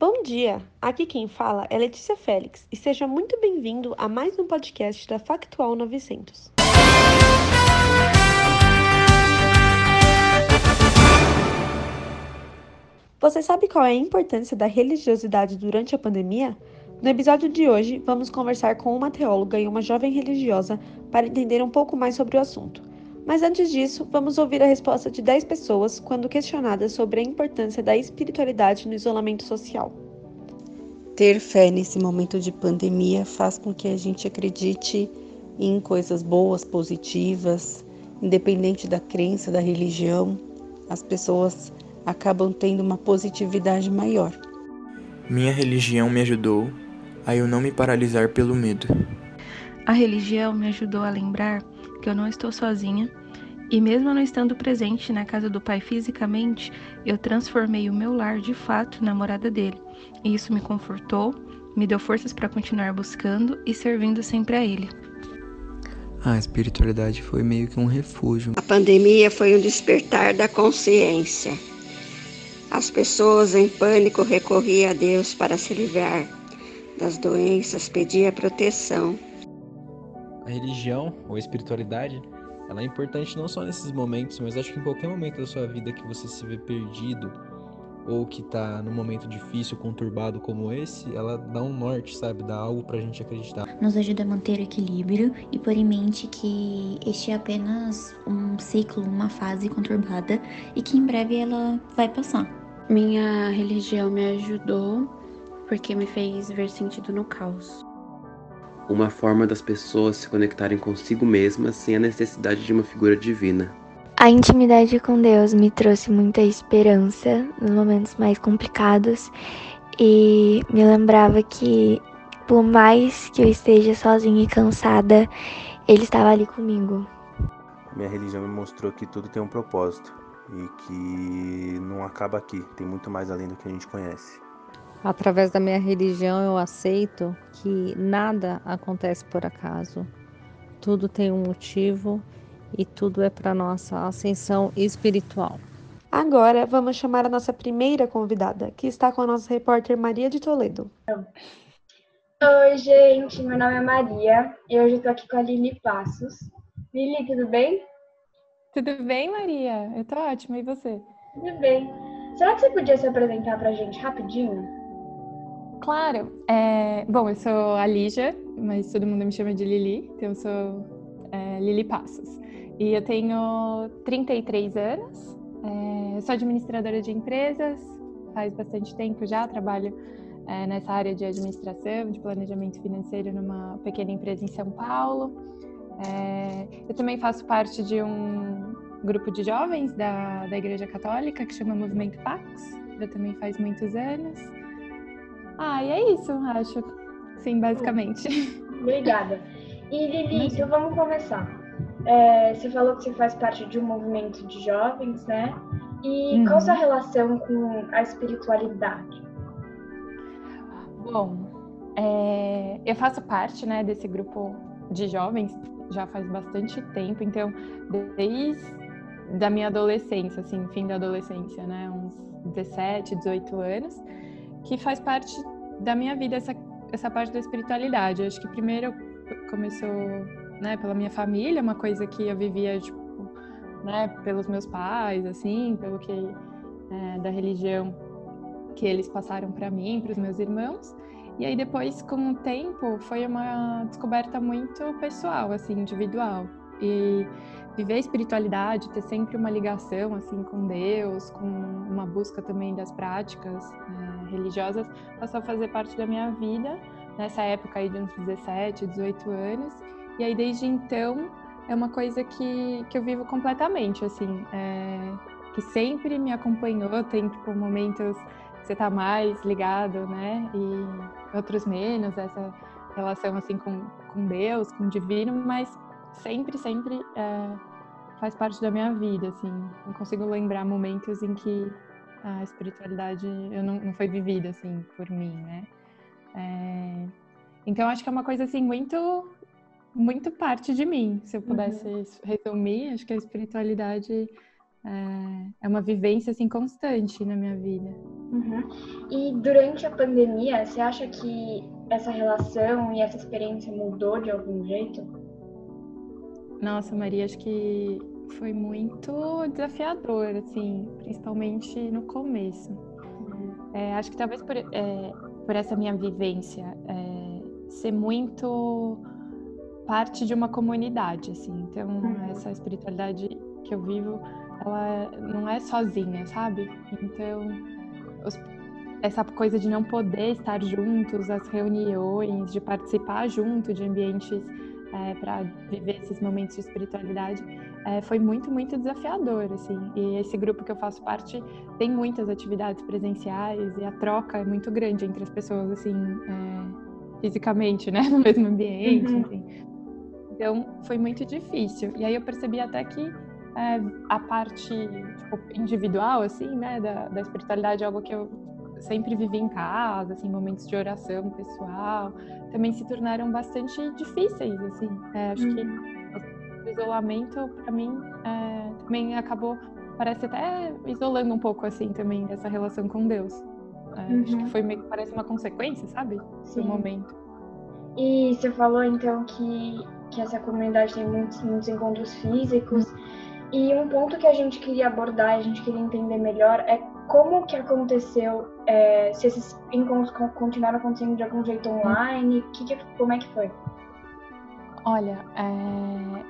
Bom dia! Aqui quem fala é Letícia Félix e seja muito bem-vindo a mais um podcast da Factual 900. Você sabe qual é a importância da religiosidade durante a pandemia? No episódio de hoje, vamos conversar com uma teóloga e uma jovem religiosa para entender um pouco mais sobre o assunto. Mas antes disso, vamos ouvir a resposta de 10 pessoas quando questionadas sobre a importância da espiritualidade no isolamento social. Ter fé nesse momento de pandemia faz com que a gente acredite em coisas boas, positivas, independente da crença, da religião. As pessoas acabam tendo uma positividade maior. Minha religião me ajudou a eu não me paralisar pelo medo. A religião me ajudou a lembrar que eu não estou sozinha e, mesmo não estando presente na casa do pai fisicamente, eu transformei o meu lar de fato na morada dele. E isso me confortou, me deu forças para continuar buscando e servindo sempre a ele. A espiritualidade foi meio que um refúgio. A pandemia foi um despertar da consciência as pessoas em pânico recorriam a Deus para se livrar das doenças, pedia proteção. A religião ou espiritualidade, ela é importante não só nesses momentos, mas acho que em qualquer momento da sua vida que você se vê perdido ou que está num momento difícil, conturbado como esse, ela dá um norte, sabe? Dá algo pra gente acreditar. Nos ajuda a manter o equilíbrio e pôr em mente que este é apenas um ciclo, uma fase conturbada e que em breve ela vai passar. Minha religião me ajudou porque me fez ver sentido no caos. Uma forma das pessoas se conectarem consigo mesmas sem a necessidade de uma figura divina. A intimidade com Deus me trouxe muita esperança nos momentos mais complicados e me lembrava que, por mais que eu esteja sozinha e cansada, Ele estava ali comigo. Minha religião me mostrou que tudo tem um propósito e que não acaba aqui, tem muito mais além do que a gente conhece. Através da minha religião, eu aceito que nada acontece por acaso. Tudo tem um motivo e tudo é para nossa ascensão espiritual. Agora vamos chamar a nossa primeira convidada, que está com a nossa repórter Maria de Toledo. Oi, gente, meu nome é Maria e hoje eu tô aqui com a Lili Passos. Lili, tudo bem? Tudo bem, Maria? Eu tô ótima, e você? Tudo bem. Será que você podia se apresentar pra gente rapidinho? Claro. É... Bom, eu sou a Lígia, mas todo mundo me chama de Lili, então eu sou é, Lili Passos. E eu tenho 33 anos, é... sou administradora de empresas, faz bastante tempo já, trabalho é, nessa área de administração, de planejamento financeiro numa pequena empresa em São Paulo. É, eu também faço parte de um grupo de jovens da, da Igreja Católica que chama Movimento Pax, já também faz muitos anos. Ah, e é isso, acho. Sim, basicamente. Obrigada. E Lili, então vamos começar. É, você falou que você faz parte de um movimento de jovens, né? E uhum. qual a sua relação com a espiritualidade? Bom, é, eu faço parte né, desse grupo de jovens já faz bastante tempo, então desde da minha adolescência, assim, fim da adolescência, né, uns 17, 18 anos, que faz parte da minha vida essa essa parte da espiritualidade. Eu acho que primeiro começou, né, pela minha família, uma coisa que eu vivia tipo, né, pelos meus pais, assim, pelo que é, da religião que eles passaram para mim, para os meus irmãos. E aí depois, com o tempo, foi uma descoberta muito pessoal, assim, individual. E viver a espiritualidade, ter sempre uma ligação, assim, com Deus, com uma busca também das práticas é, religiosas, passou a fazer parte da minha vida, nessa época aí de uns 17, 18 anos. E aí, desde então, é uma coisa que, que eu vivo completamente, assim, é, que sempre me acompanhou, tem, tipo, momentos você tá mais ligado, né? E outros menos, essa relação assim com, com Deus, com o divino, mas sempre, sempre é, faz parte da minha vida, assim. Não consigo lembrar momentos em que a espiritualidade eu não, não foi vivida, assim, por mim, né? É, então, acho que é uma coisa, assim, muito, muito parte de mim. Se eu pudesse uhum. resumir, acho que a espiritualidade é, é uma vivência assim constante na minha vida. Uhum. E durante a pandemia, você acha que essa relação e essa experiência mudou de algum jeito? Nossa, Maria, acho que foi muito desafiador, assim, principalmente no começo. É, acho que talvez por, é, por essa minha vivência é, ser muito parte de uma comunidade, assim. Então, uhum. essa espiritualidade que eu vivo, ela não é sozinha, sabe? Então, os, essa coisa de não poder estar juntos, as reuniões, de participar junto de ambientes é, para viver esses momentos de espiritualidade, é, foi muito, muito desafiador, assim. E esse grupo que eu faço parte tem muitas atividades presenciais e a troca é muito grande entre as pessoas, assim, é, fisicamente, né, no mesmo ambiente, uhum. enfim. Então, foi muito difícil. E aí eu percebi até que é, a parte tipo, individual, assim, né, da, da espiritualidade é algo que eu sempre vivi em casa, assim, momentos de oração pessoal, também se tornaram bastante difíceis, assim. É, acho uhum. que o isolamento, para mim, é, também acabou, parece até isolando um pouco, assim, também, essa relação com Deus. É, uhum. Acho que uhum. foi meio que parece uma consequência, sabe? Sim. Do momento. E você falou, então, que, que essa comunidade tem muitos, muitos encontros físicos. Uhum. E um ponto que a gente queria abordar, a gente queria entender melhor, é como que aconteceu, é, se esses encontros continuaram acontecendo de algum jeito online, que que, como é que foi? Olha, é,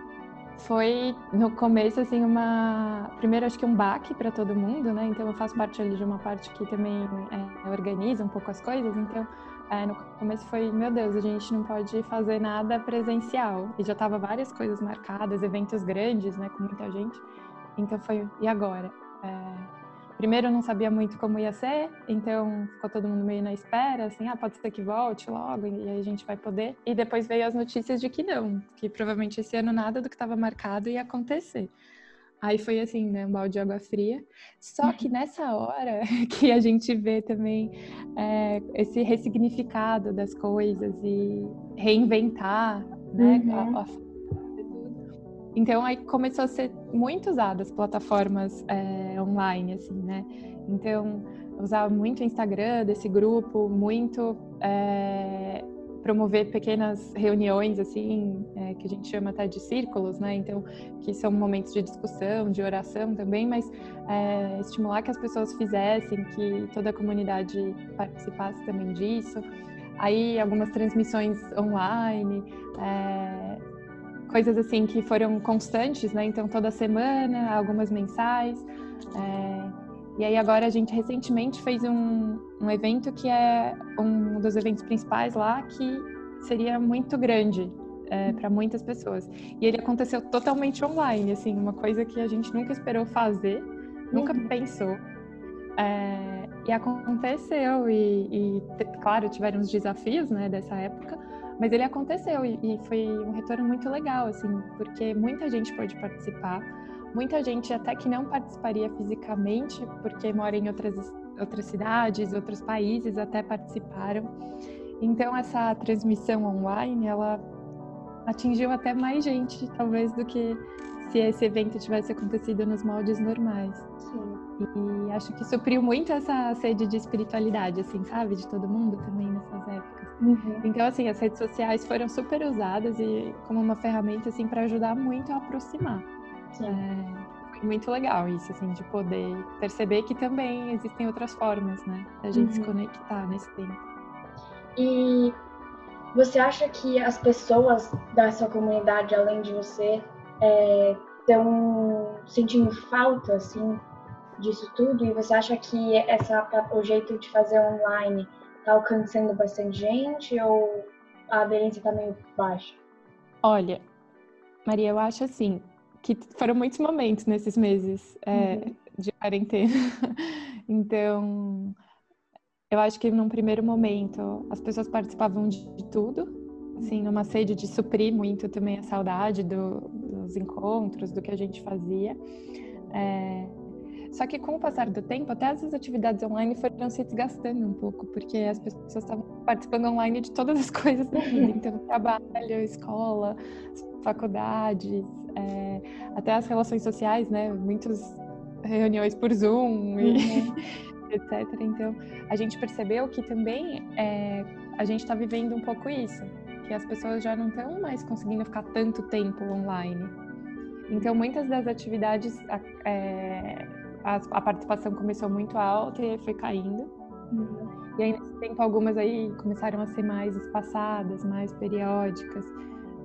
foi no começo assim uma, primeiro acho que um baque para todo mundo, né? Então eu faço parte ali de uma parte que também é, organiza um pouco as coisas, então é, no começo foi, meu Deus, a gente não pode fazer nada presencial. E já tava várias coisas marcadas, eventos grandes, né, com muita gente. Então foi, e agora? É, primeiro eu não sabia muito como ia ser, então ficou todo mundo meio na espera, assim, ah, pode ser que volte logo e aí a gente vai poder. E depois veio as notícias de que não, que provavelmente esse ano nada do que estava marcado ia acontecer. Aí foi assim, né, um balde de água fria. Só que nessa hora que a gente vê também é, esse ressignificado das coisas e reinventar, né, uhum. a, a então aí começou a ser muito usada as plataformas é, online, assim, né? Então usava muito o Instagram desse grupo, muito é, promover pequenas reuniões, assim, é, que a gente chama até de círculos, né? Então que são momentos de discussão, de oração também, mas é, estimular que as pessoas fizessem, que toda a comunidade participasse também disso. Aí algumas transmissões online. É, coisas assim que foram constantes, né? Então toda semana, algumas mensais. É... E aí agora a gente recentemente fez um, um evento que é um dos eventos principais lá que seria muito grande é, para muitas pessoas. E ele aconteceu totalmente online, assim, uma coisa que a gente nunca esperou fazer, nunca uhum. pensou. É, e aconteceu, e, e, claro, tiveram os desafios né, dessa época, mas ele aconteceu e, e foi um retorno muito legal, assim, porque muita gente pôde participar, muita gente até que não participaria fisicamente, porque mora em outras, outras cidades, outros países, até participaram. Então essa transmissão online, ela atingiu até mais gente, talvez, do que se esse evento tivesse acontecido nos moldes normais. Sim. E acho que supriu muito essa sede de espiritualidade, assim, sabe? De todo mundo também nessas épocas. Uhum. Então, assim, as redes sociais foram super usadas e como uma ferramenta, assim, para ajudar muito a aproximar. É, foi muito legal isso, assim, de poder perceber que também existem outras formas, né? Da gente uhum. se conectar nesse tempo. E você acha que as pessoas da sua comunidade, além de você, estão é, sentindo falta, assim, disso tudo? E você acha que essa, o jeito de fazer online está alcançando bastante gente ou a aderência está meio baixa? Olha, Maria, eu acho assim que foram muitos momentos nesses meses é, uhum. de quarentena. então, eu acho que num primeiro momento as pessoas participavam de, de tudo, assim, numa sede de suprir muito também a saudade do, dos encontros, do que a gente fazia. É, só que com o passar do tempo, até essas atividades online foram se desgastando um pouco, porque as pessoas estavam participando online de todas as coisas da vida. Então, trabalho, escola, faculdades, é, até as relações sociais, né? Muitos reuniões por Zoom e uhum. etc. Então, a gente percebeu que também é, a gente está vivendo um pouco isso, que as pessoas já não estão mais conseguindo ficar tanto tempo online. Então, muitas das atividades, é, a, a, participação começou muito alta e foi caindo. Uhum. E aí, nesse tempo, algumas aí começaram a ser mais espaçadas, mais periódicas.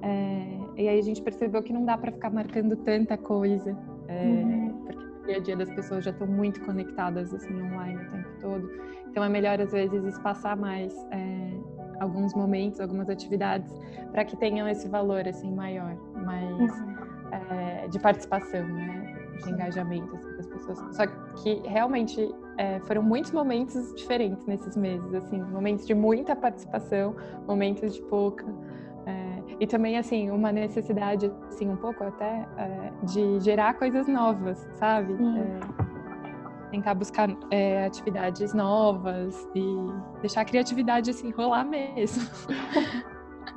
É, e aí a gente percebeu que não dá para ficar marcando tanta coisa, é, uhum. porque o dia a dia das pessoas já estão muito conectadas assim online o tempo todo. Então é melhor às vezes espaçar mais é, alguns momentos, algumas atividades, para que tenham esse valor assim maior, mais uhum. É, de participação, né? De engajamento assim, pessoas. Só que realmente é, foram muitos momentos diferentes nesses meses, assim, momentos de muita participação, momentos de pouca. E também, assim, uma necessidade, assim, um pouco até, é, de gerar coisas novas, sabe? É, tentar buscar é, atividades novas e deixar a criatividade, assim, rolar mesmo.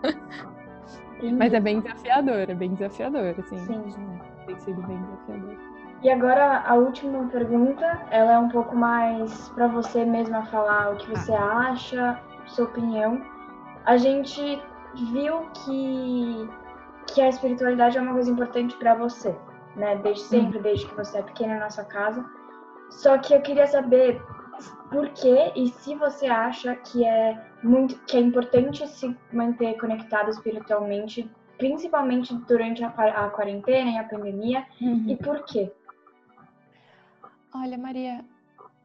Mas é bem desafiador, é bem desafiador, assim. Sim. Tem sido bem desafiador. E agora a última pergunta, ela é um pouco mais para você mesma falar o que você acha, sua opinião. A gente viu que, que a espiritualidade é uma coisa importante para você, né? Desde sempre, desde que você é pequena na sua casa. Só que eu queria saber por que e se você acha que é muito que é importante se manter conectado espiritualmente, principalmente durante a, a quarentena e a pandemia, uhum. e por quê? Olha, Maria,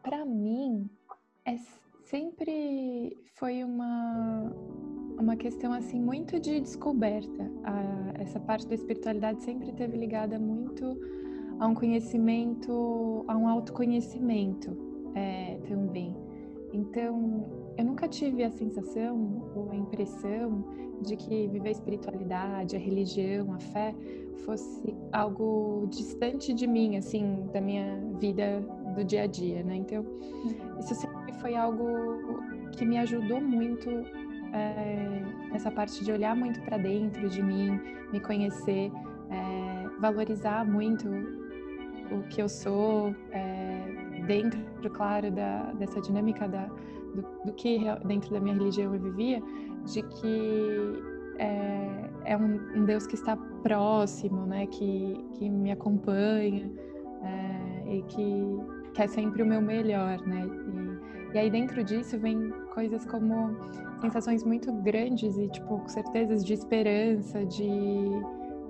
para mim é sempre foi uma uma questão assim muito de descoberta. A, essa parte da espiritualidade sempre teve ligada muito a um conhecimento, a um autoconhecimento é, também. Então, eu nunca tive a sensação ou a impressão de que viver a espiritualidade, a religião, a fé fosse algo distante de mim, assim, da minha vida do dia a dia, né? Então, isso sempre foi algo que me ajudou muito é, essa parte de olhar muito para dentro de mim, me conhecer, é, valorizar muito o que eu sou, é, dentro, claro, da, dessa dinâmica da, do, do, que dentro da minha religião eu vivia, de que é, é um, um, Deus que está próximo, né, que, que me acompanha é, e que quer sempre o meu melhor, né, e, e aí dentro disso vem coisas como sensações muito grandes e, tipo, certezas de esperança, de,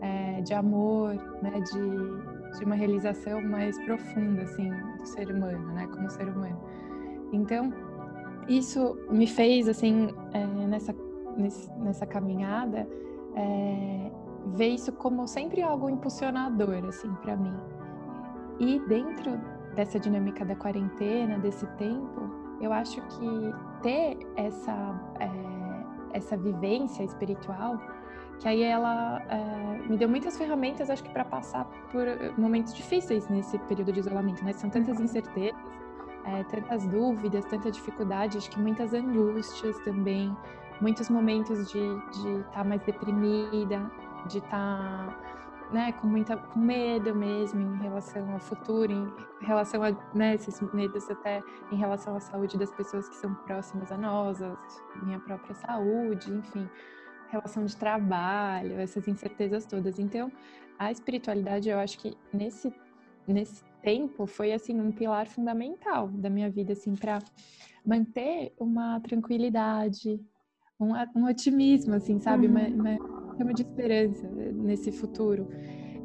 é, de amor, né? De, de uma realização mais profunda, assim, do ser humano, né? Como ser humano. Então, isso me fez, assim, é, nessa, nessa caminhada, é, ver isso como sempre algo impulsionador, assim, para mim. E dentro dessa dinâmica da quarentena, desse tempo, eu acho que ter essa, é, essa vivência espiritual, que aí ela é, me deu muitas ferramentas, acho que para passar por momentos difíceis nesse período de isolamento, né? São tantas uhum. incertezas, é, tantas dúvidas, tanta dificuldade, acho que muitas angústias também, muitos momentos de estar tá mais deprimida, de estar tá né, com muita com medo mesmo em relação ao futuro, em relação a né, esses medos até em relação à saúde das pessoas que são próximas a nós, a minha própria saúde, enfim, relação de trabalho, essas incertezas todas. Então, a espiritualidade, eu acho que nesse nesse tempo foi assim um pilar fundamental da minha vida assim para manter uma tranquilidade, um, um otimismo assim, sabe, uhum. uma, uma chama de esperança nesse futuro.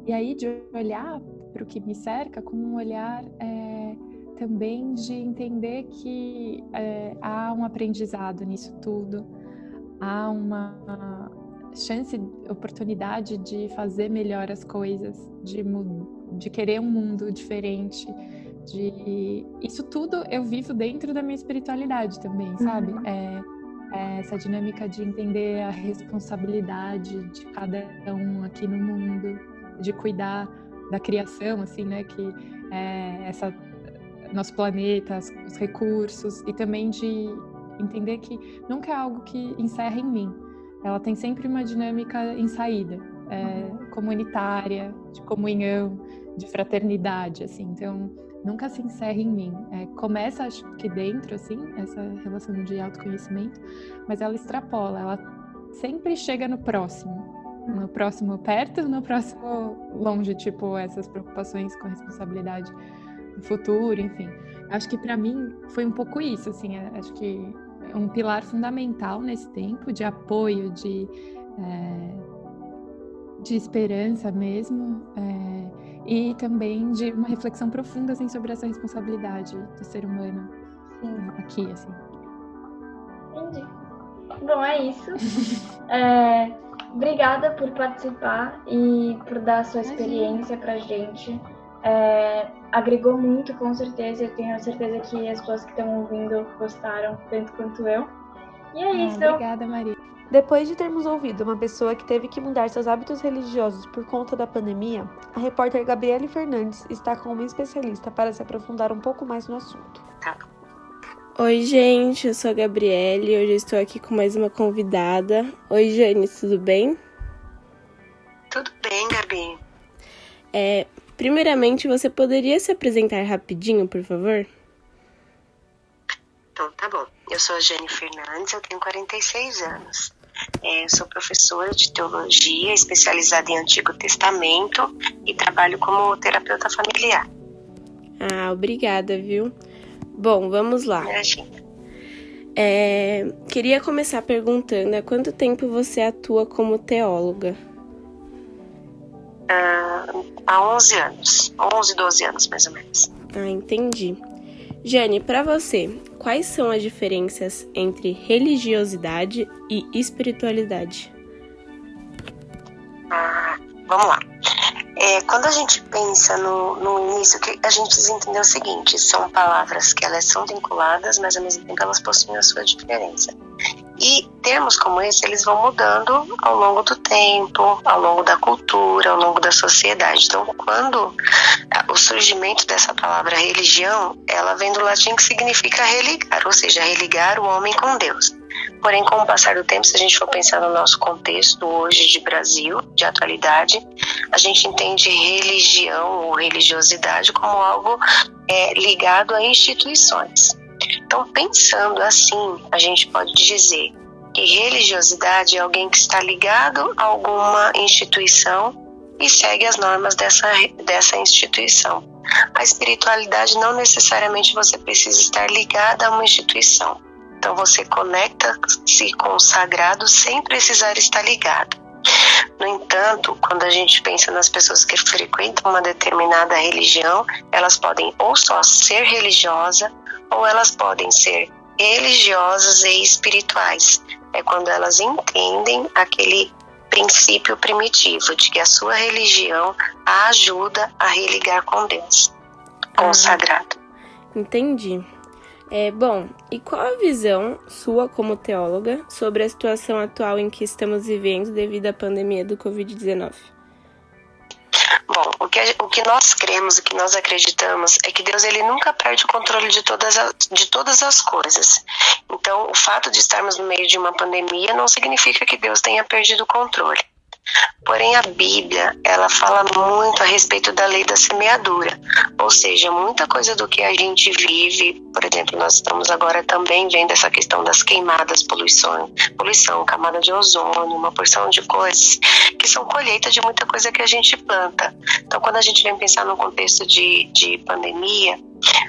E aí de olhar para o que me cerca com um olhar é, também de entender que é, há um aprendizado nisso tudo, há uma chance, oportunidade de fazer melhor as coisas, de, de querer um mundo diferente, de isso tudo eu vivo dentro da minha espiritualidade também, sabe? Uhum. É, é, essa dinâmica de entender a responsabilidade de cada um aqui no mundo, de cuidar da criação, assim, né, que é essa nosso planeta, os recursos e também de entender que nunca é algo que encerra em mim. Ela tem sempre uma dinâmica em saída, é, uhum. comunitária, de comunhão, de fraternidade, assim. Então, nunca se encerra em mim. É, começa, acho que dentro, assim, essa relação de autoconhecimento, mas ela extrapola, ela sempre chega no próximo. No próximo perto, no próximo longe, tipo, essas preocupações com responsabilidade no futuro, enfim. Acho que para mim foi um pouco isso, assim, é, acho que é um pilar fundamental nesse tempo de apoio, de, é, de esperança mesmo. É, e também de uma reflexão profunda assim, sobre essa responsabilidade do ser humano Sim. aqui, assim. Entendi. Bom, é isso. é, obrigada por participar e por dar a sua experiência pra gente. É, agregou muito, com certeza. Eu tenho certeza que as pessoas que estão ouvindo gostaram tanto quanto eu. E é ah, isso. Obrigada, Maria. Depois de termos ouvido uma pessoa que teve que mudar seus hábitos religiosos por conta da pandemia, a repórter Gabriele Fernandes está com uma especialista para se aprofundar um pouco mais no assunto. Oi, gente, eu sou a Gabriele. Hoje eu estou aqui com mais uma convidada. Oi, Jane, tudo bem? Tudo bem, Gabi. É, primeiramente, você poderia se apresentar rapidinho, por favor? Então, tá bom. Eu sou a Jane Fernandes, eu tenho 46 anos. É, sou professora de teologia, especializada em Antigo Testamento e trabalho como terapeuta familiar. Ah, obrigada, viu? Bom, vamos lá. É, queria começar perguntando há quanto tempo você atua como teóloga? Ah, há 11 anos, 11, 12 anos mais ou menos. Ah, entendi. Jane, para você, quais são as diferenças entre religiosidade e espiritualidade? Ah, vamos lá. É, quando a gente pensa no, no início, que a gente precisa entender o seguinte: são palavras que elas são vinculadas, mas ao mesmo tempo elas possuem a sua diferença. E termos como esse, eles vão mudando ao longo do tempo, ao longo da cultura, ao longo da sociedade. Então, quando o surgimento dessa palavra religião, ela vem do latim que significa religar, ou seja, religar o homem com Deus. Porém, com o passar do tempo, se a gente for pensar no nosso contexto hoje de Brasil, de atualidade, a gente entende religião ou religiosidade como algo é, ligado a instituições. Então, pensando assim, a gente pode dizer que religiosidade é alguém que está ligado a alguma instituição e segue as normas dessa, dessa instituição. A espiritualidade não necessariamente você precisa estar ligada a uma instituição. Então você conecta-se com o sagrado sem precisar estar ligado. No entanto, quando a gente pensa nas pessoas que frequentam uma determinada religião, elas podem ou só ser religiosa ou elas podem ser religiosas e espirituais. É quando elas entendem aquele princípio primitivo de que a sua religião a ajuda a religar com Deus, com ah, o sagrado. Entendi. É, bom, e qual a visão sua como teóloga sobre a situação atual em que estamos vivendo devido à pandemia do Covid-19? Bom, o que, o que nós cremos, o que nós acreditamos é que Deus ele nunca perde o controle de todas, as, de todas as coisas. Então, o fato de estarmos no meio de uma pandemia não significa que Deus tenha perdido o controle. Porém, a Bíblia, ela fala muito a respeito da lei da semeadura, ou seja, muita coisa do que a gente vive, por exemplo, nós estamos agora também vendo essa questão das queimadas, poluição, poluição, camada de ozônio, uma porção de coisas que são colheita de muita coisa que a gente planta. Então, quando a gente vem pensar no contexto de, de pandemia,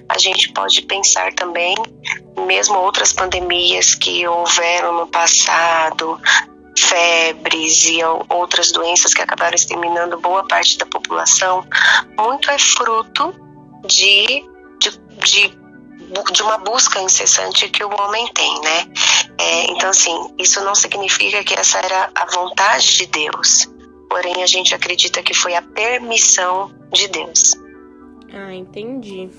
a gente pode pensar também, mesmo outras pandemias que houveram no passado, febres e outras doenças que acabaram exterminando boa parte da população, muito é fruto de, de, de, de uma busca incessante que o homem tem, né? É, então, assim, isso não significa que essa era a vontade de Deus, porém a gente acredita que foi a permissão de Deus. Ah, entendi.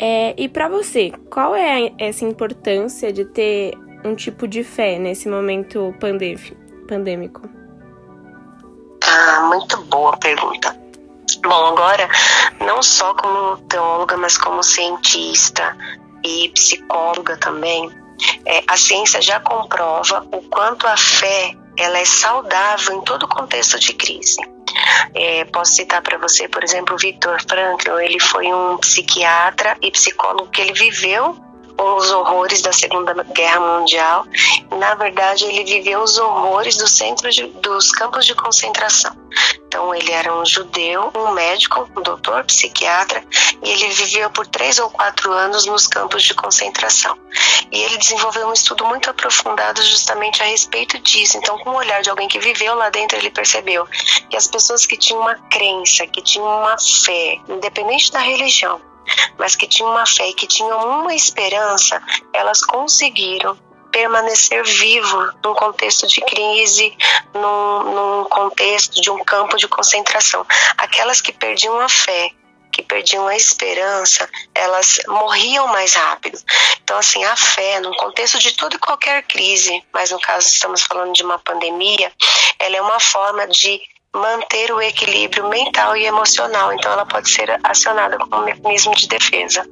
É, e para você, qual é essa importância de ter um tipo de fé nesse momento pandêmico? Ah, muito boa pergunta. Bom, agora, não só como teóloga, mas como cientista e psicóloga também, é, a ciência já comprova o quanto a fé ela é saudável em todo contexto de crise. É, posso citar para você, por exemplo, Victor Frankl, ele foi um psiquiatra e psicólogo que ele viveu os horrores da Segunda Guerra Mundial. Na verdade, ele viveu os horrores do centro de, dos campos de concentração. Então, ele era um judeu, um médico, um doutor, psiquiatra, e ele viveu por três ou quatro anos nos campos de concentração. E ele desenvolveu um estudo muito aprofundado justamente a respeito disso. Então, com o olhar de alguém que viveu lá dentro, ele percebeu que as pessoas que tinham uma crença, que tinham uma fé, independente da religião, mas que tinham uma fé e que tinham uma esperança, elas conseguiram permanecer vivo num contexto de crise, num, num, contexto de um campo de concentração. Aquelas que perdiam a fé, que perdiam a esperança, elas morriam mais rápido. Então, assim, a fé, num contexto de toda e qualquer crise, mas no caso estamos falando de uma pandemia, ela é uma forma de manter o equilíbrio mental e emocional. Então, ela pode ser acionada como um mecanismo de defesa.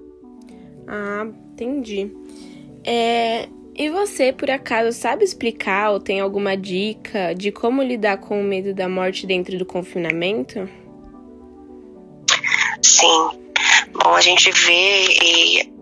Ah, entendi. É, e você, por acaso, sabe explicar ou tem alguma dica de como lidar com o medo da morte dentro do confinamento? Sim. Bom, a gente vê e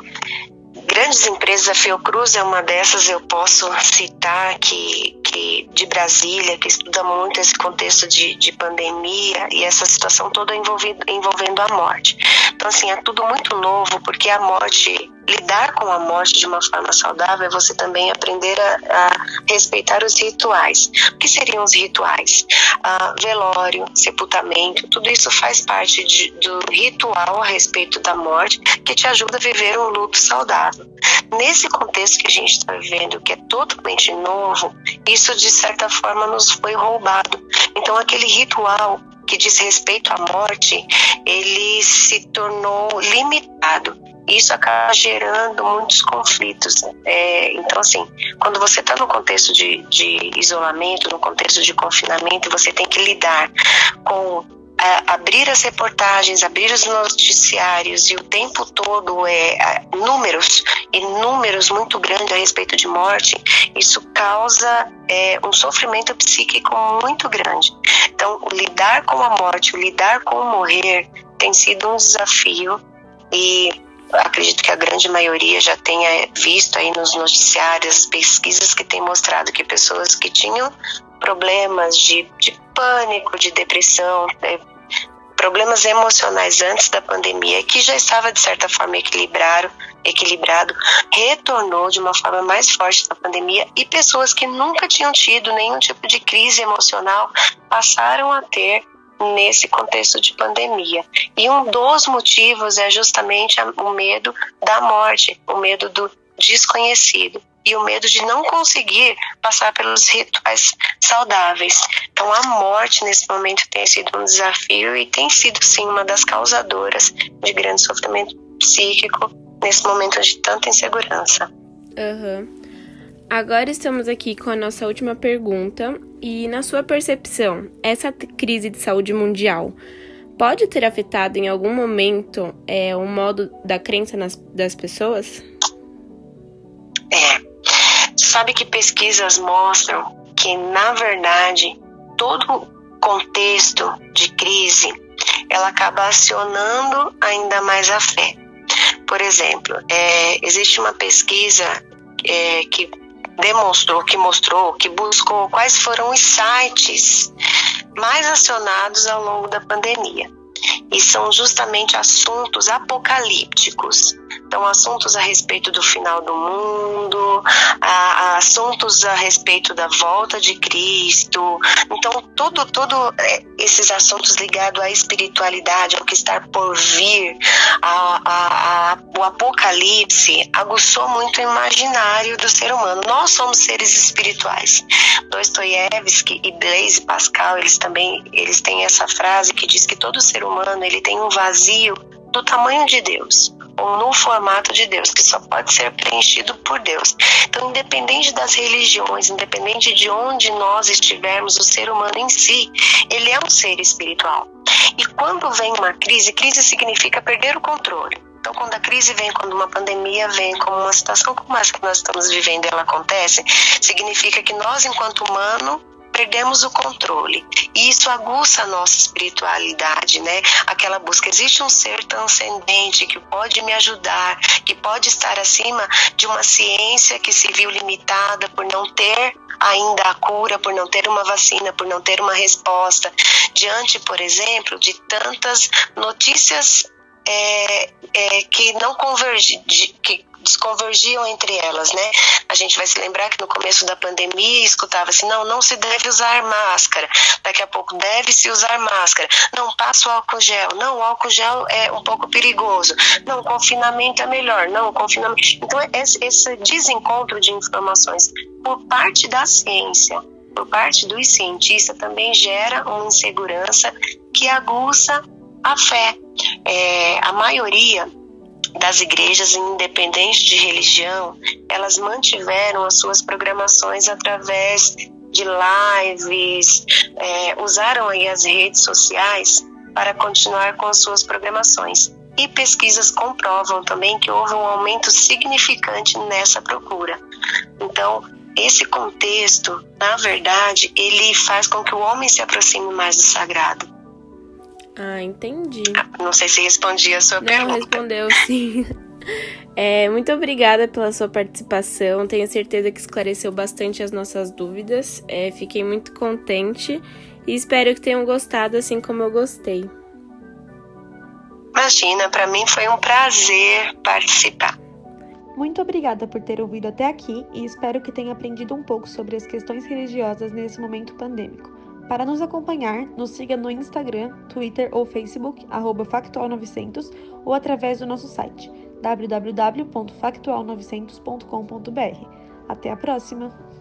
grandes empresas, a Fiocruz é uma dessas, eu posso citar que, que de Brasília, que estuda muito esse contexto de, de pandemia e essa situação toda envolvendo a morte. Então, assim, é tudo muito novo, porque a morte lidar com a morte de uma forma saudável é você também aprender a, a respeitar os rituais. O que seriam os rituais? Ah, velório, sepultamento, tudo isso faz parte de, do ritual a respeito da morte que te ajuda a viver um luto saudável. Nesse contexto que a gente está vivendo, que é totalmente novo, isso de certa forma nos foi roubado. Então, aquele ritual que diz respeito à morte, ele se tornou limitado isso acaba gerando muitos conflitos. É, então, assim, quando você está no contexto de, de isolamento, no contexto de confinamento, você tem que lidar com é, abrir as reportagens, abrir os noticiários e o tempo todo é, números e números muito grandes a respeito de morte, isso causa é, um sofrimento psíquico muito grande. Então, lidar com a morte, lidar com o morrer tem sido um desafio e acredito que a grande maioria já tenha visto aí nos noticiários pesquisas que têm mostrado que pessoas que tinham problemas de, de pânico, de depressão, né, problemas emocionais antes da pandemia, que já estava de certa forma equilibrado, equilibrado, retornou de uma forma mais forte na pandemia e pessoas que nunca tinham tido nenhum tipo de crise emocional passaram a ter nesse contexto de pandemia. E um dos motivos é justamente o medo da morte, o medo do desconhecido e o medo de não conseguir passar pelos rituais saudáveis. Então, a morte nesse momento tem sido um desafio e tem sido sim uma das causadoras de grande sofrimento psíquico nesse momento de tanta insegurança. Uhum. Agora estamos aqui com a nossa última pergunta. E, na sua percepção, essa crise de saúde mundial pode ter afetado em algum momento é, o modo da crença nas, das pessoas? É. Sabe que pesquisas mostram que, na verdade, todo contexto de crise ela acaba acionando ainda mais a fé. Por exemplo, é, existe uma pesquisa é, que demonstrou, que mostrou, que buscou quais foram os sites mais acionados ao longo da pandemia. E são justamente assuntos apocalípticos. Então, assuntos a respeito do final do mundo, a, a assuntos a respeito da volta de Cristo. Então, todo, todo é, esses assuntos ligados à espiritualidade, ao que está por vir, a, a, o apocalipse, aguçou muito o imaginário do ser humano. Nós somos seres espirituais. Dostoiévski e Blaise Pascal, eles também eles têm essa frase que diz que todo ser humano ele tem um vazio do tamanho de Deus, ou no formato de Deus, que só pode ser preenchido por Deus. Então, independente das religiões, independente de onde nós estivermos, o ser humano em si, ele é um ser espiritual. E quando vem uma crise, crise significa perder o controle. Então, quando a crise vem, quando uma pandemia vem, como uma situação como essa que nós estamos vivendo, ela acontece, significa que nós, enquanto humano, perdemos o controle. E isso aguça a nossa espiritualidade, né? Aquela busca. Existe um ser transcendente que pode me ajudar, que pode estar acima de uma ciência que se viu limitada por não ter ainda a cura, por não ter uma vacina, por não ter uma resposta. Diante, por exemplo, de tantas notícias é, é, que não convergem, que desconvergiam entre elas, né? A gente vai se lembrar que no começo da pandemia escutava assim, não, não se deve usar máscara. Daqui a pouco deve se usar máscara. Não passa o álcool gel. Não, o álcool gel é um pouco perigoso. Não, confinamento é melhor. Não, confinamento. Então esse, esse desencontro de informações por parte da ciência, por parte dos cientistas também gera uma insegurança que aguça a fé. É, a maioria das igrejas, independente de religião, elas mantiveram as suas programações através de lives, é, usaram aí as redes sociais para continuar com as suas programações. E pesquisas comprovam também que houve um aumento significante nessa procura. Então, esse contexto, na verdade, ele faz com que o homem se aproxime mais do sagrado. Ah, entendi. Não sei se respondi a sua Não, pergunta. respondeu sim. É, muito obrigada pela sua participação. Tenho certeza que esclareceu bastante as nossas dúvidas. É, fiquei muito contente e espero que tenham gostado assim como eu gostei. Imagina, para mim foi um prazer participar. Muito obrigada por ter ouvido até aqui e espero que tenha aprendido um pouco sobre as questões religiosas nesse momento pandêmico. Para nos acompanhar, nos siga no Instagram, Twitter ou Facebook, Factual900 ou através do nosso site www.factual900.com.br. Até a próxima!